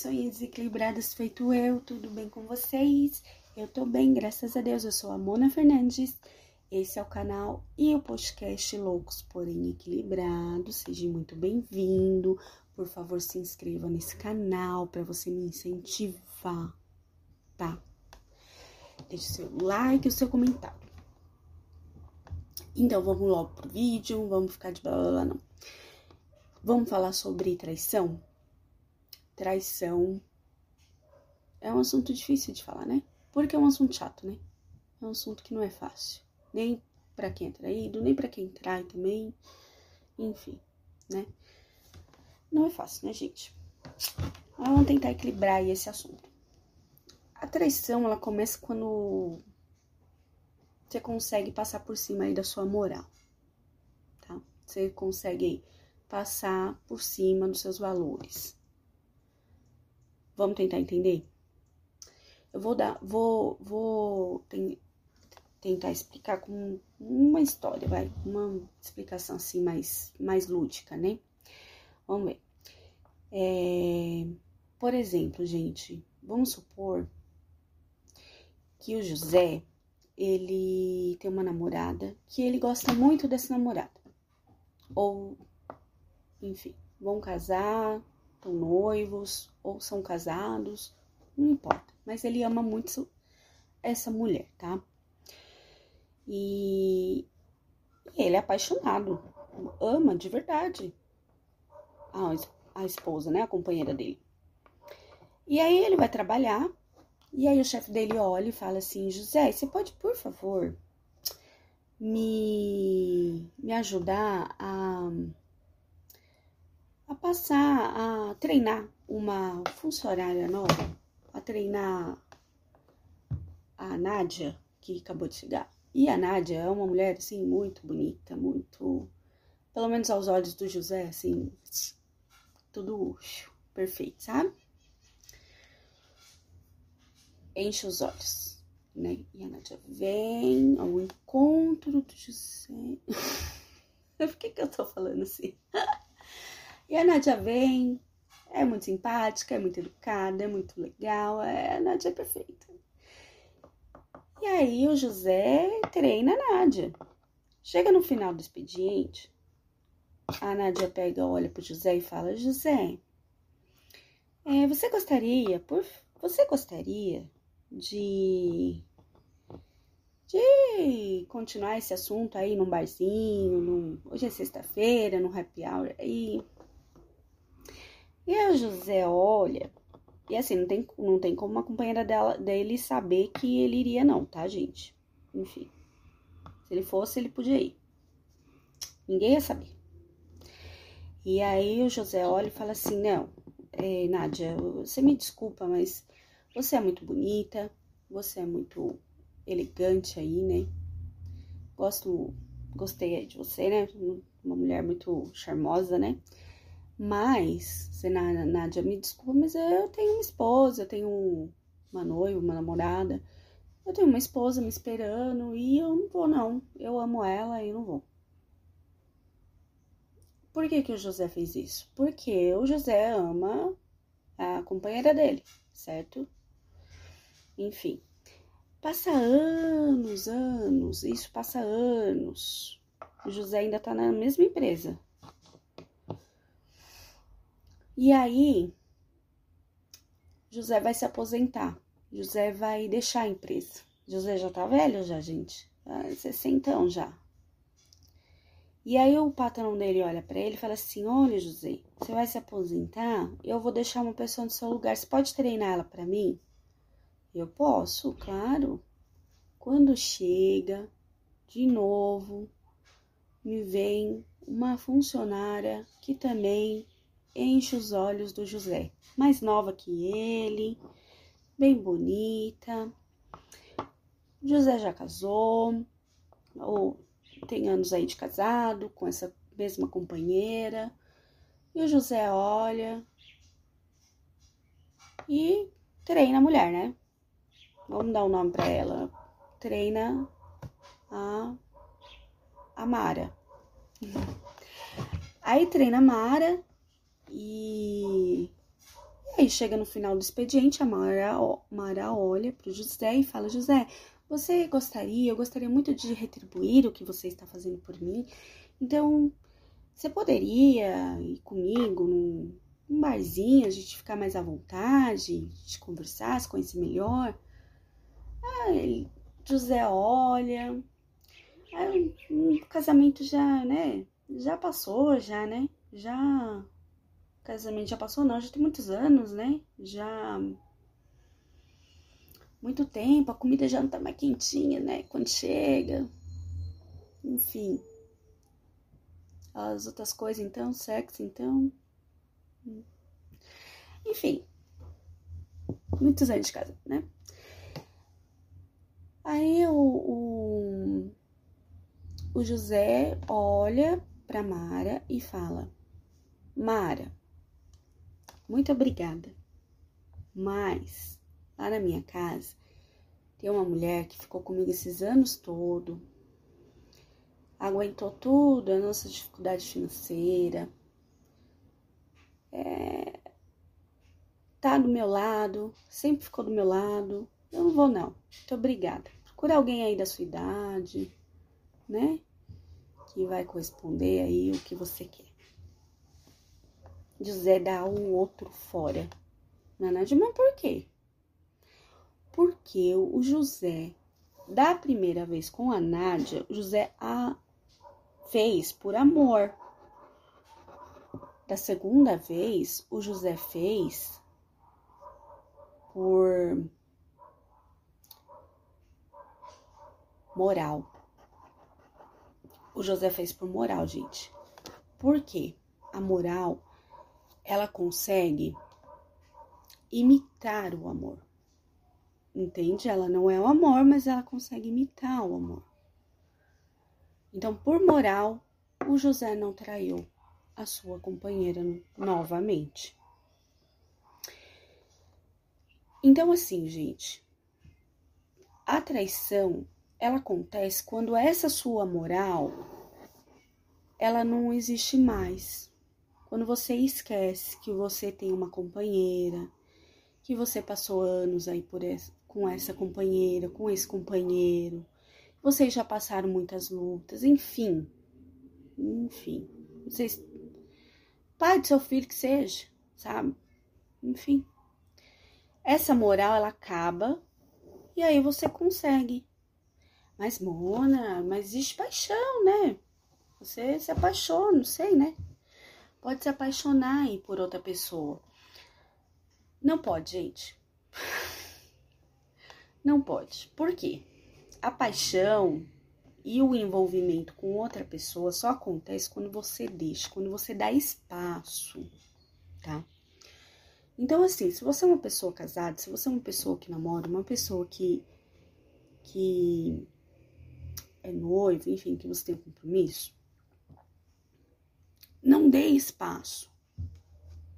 sonhos desequilibradas feito eu, tudo bem com vocês? Eu tô bem, graças a Deus. Eu sou a Mona Fernandes. Esse é o canal e o podcast Loucos, porém Equilibrados. Seja muito bem-vindo. Por favor, se inscreva nesse canal para você me incentivar, tá? Deixe seu like e o seu comentário. Então, vamos logo pro vídeo, vamos ficar de blá blá blá, não. Vamos falar sobre traição? Traição é um assunto difícil de falar, né? Porque é um assunto chato, né? É um assunto que não é fácil. Nem para quem é traído, nem para quem trai também. Enfim, né? Não é fácil, né, gente? Mas vamos tentar equilibrar esse assunto. A traição, ela começa quando você consegue passar por cima aí da sua moral, tá? Você consegue passar por cima dos seus valores. Vamos tentar entender? Eu vou dar, vou, vou tentar explicar com uma história, vai, uma explicação assim mais, mais lúdica, né? Vamos ver. É, por exemplo, gente, vamos supor que o José, ele tem uma namorada que ele gosta muito dessa namorada. Ou enfim, vão casar, estão noivos ou são casados, não importa. Mas ele ama muito essa mulher, tá? E ele é apaixonado, ama de verdade a, a esposa, né? A companheira dele. E aí ele vai trabalhar, e aí o chefe dele olha e fala assim: José, você pode, por favor, me, me ajudar a a passar a treinar uma funcionária nova, a treinar a Nádia, que acabou de chegar. E a Nádia é uma mulher, assim, muito bonita, muito. Pelo menos aos olhos do José, assim, tudo perfeito, sabe? Enche os olhos, né? E a Nádia vem ao encontro do José. Por que, que eu tô falando assim? E a Nádia vem, é muito simpática, é muito educada, é muito legal, é, a Nádia é perfeita. E aí o José treina a Nádia. Chega no final do expediente, a Nádia pega, olha pro José e fala, José, é, você gostaria, por, você gostaria de de continuar esse assunto aí num barzinho, num, hoje é sexta-feira, no happy hour aí, e a José olha, e assim, não tem, não tem como uma companheira dela, dele saber que ele iria, não, tá, gente? Enfim. Se ele fosse, ele podia ir. Ninguém ia saber. E aí o José olha e fala assim: Não, é, Nádia, você me desculpa, mas você é muito bonita, você é muito elegante aí, né? Gosto, gostei de você, né? Uma mulher muito charmosa, né? Mas, Nádia, me desculpa, mas eu tenho uma esposa, eu tenho uma noiva, uma namorada. Eu tenho uma esposa me esperando e eu não vou, não. Eu amo ela e não vou. Por que, que o José fez isso? Porque o José ama a companheira dele, certo? Enfim, passa anos, anos, isso passa anos. O José ainda tá na mesma empresa, e aí, José vai se aposentar. José vai deixar a empresa. José já tá velho já, gente. Tá 60 já. E aí o patrão dele olha para ele e fala assim: "Olha, José, você vai se aposentar? Eu vou deixar uma pessoa no seu lugar. Você pode treinar ela para mim?" Eu posso, claro. Quando chega de novo, me vem uma funcionária que também enche os olhos do José. Mais nova que ele, bem bonita. José já casou, ou tem anos aí de casado com essa mesma companheira. E o José olha e treina a mulher, né? Vamos dar um nome para ela. Treina a, a Mara. Aí treina a Mara e aí chega no final do expediente, a Mara, Mara olha para o José e fala: José, você gostaria, eu gostaria muito de retribuir o que você está fazendo por mim. Então, você poderia ir comigo num, num barzinho, a gente ficar mais à vontade, gente conversar, se conhecer melhor? Ele, José olha. Aí, o casamento já, né? Já passou, já, né? Já. Casamento já passou, não, já tem muitos anos, né? Já muito tempo, a comida já não tá mais quentinha, né? Quando chega. Enfim. As outras coisas, então, sexo, então. Enfim. Muitos anos de casa, né? Aí o, o, o José olha para Mara e fala: Mara, muito obrigada, mas Lá na minha casa, tem uma mulher que ficou comigo esses anos todo, aguentou tudo, a nossa dificuldade financeira, é, tá do meu lado, sempre ficou do meu lado. Eu não vou, não. Muito obrigada. Procura alguém aí da sua idade, né? Que vai corresponder aí o que você quer. José dá um outro fora. Nana, mas por quê? porque o José, da primeira vez com a Nádia, o José a fez por amor. Da segunda vez, o José fez por moral. O José fez por moral, gente. Por quê? A moral, ela consegue imitar o amor. Entende? Ela não é o amor, mas ela consegue imitar o amor. Então, por moral, o José não traiu a sua companheira novamente. Então, assim, gente, a traição ela acontece quando essa sua moral ela não existe mais. Quando você esquece que você tem uma companheira, que você passou anos aí por essa, com essa companheira, com esse companheiro. Vocês já passaram muitas lutas, enfim. Enfim. Vocês. Pai do seu filho que seja, sabe? Enfim. Essa moral ela acaba e aí você consegue. Mas, Mona, mas existe paixão, né? Você se apaixona, não sei, né? Pode se apaixonar aí por outra pessoa. Não pode, gente. Não pode. Por quê? A paixão e o envolvimento com outra pessoa só acontece quando você deixa, quando você dá espaço, tá? Então, assim, se você é uma pessoa casada, se você é uma pessoa que namora, uma pessoa que, que é noivo, enfim, que você tem um compromisso, não dê espaço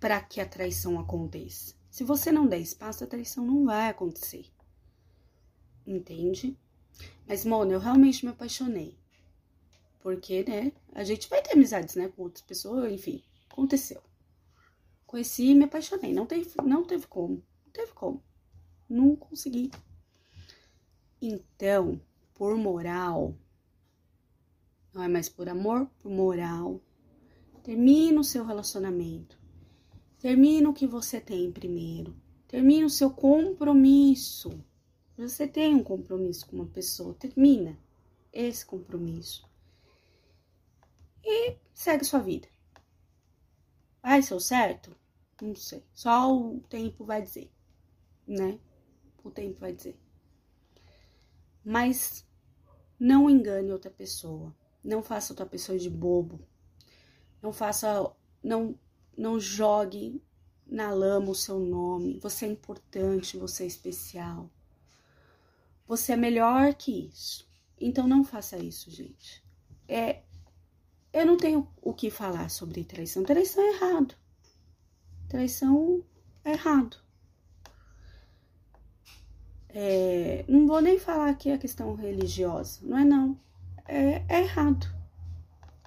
para que a traição aconteça. Se você não der espaço, a traição não vai acontecer. Entende? Mas, Mona, eu realmente me apaixonei. Porque, né? A gente vai ter amizades, né? Com outras pessoas, enfim. Aconteceu. Conheci e me apaixonei. Não teve, não teve como. Não teve como. Não consegui. Então, por moral, não é mais por amor, por moral, termina o seu relacionamento. Termina o que você tem primeiro. Termina o seu compromisso. Você tem um compromisso com uma pessoa, termina esse compromisso. E segue sua vida. Vai ser o certo? Não sei. Só o tempo vai dizer, né? O tempo vai dizer. Mas não engane outra pessoa. Não faça outra pessoa de bobo. Não faça. Não, não jogue na lama o seu nome. Você é importante, você é especial. Você é melhor que isso. Então não faça isso, gente. É, eu não tenho o que falar sobre traição. Traição é errado. Traição é errado. É, não vou nem falar aqui a questão religiosa, não é não. É, é errado.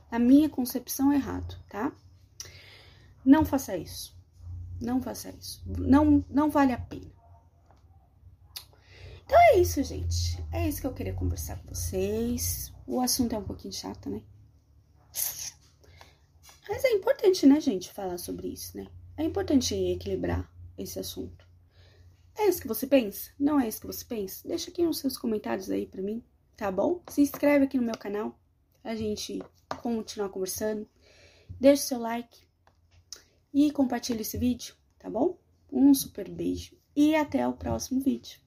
A minha concepção errado, tá? Não faça isso. Não faça isso. Não, não vale a pena. Então é isso, gente. É isso que eu queria conversar com vocês. O assunto é um pouquinho chato, né? Mas é importante, né, gente, falar sobre isso, né? É importante equilibrar esse assunto. É isso que você pensa? Não é isso que você pensa? Deixa aqui nos seus comentários aí pra mim, tá bom? Se inscreve aqui no meu canal, a gente continuar conversando. Deixa o seu like e compartilha esse vídeo, tá bom? Um super beijo e até o próximo vídeo.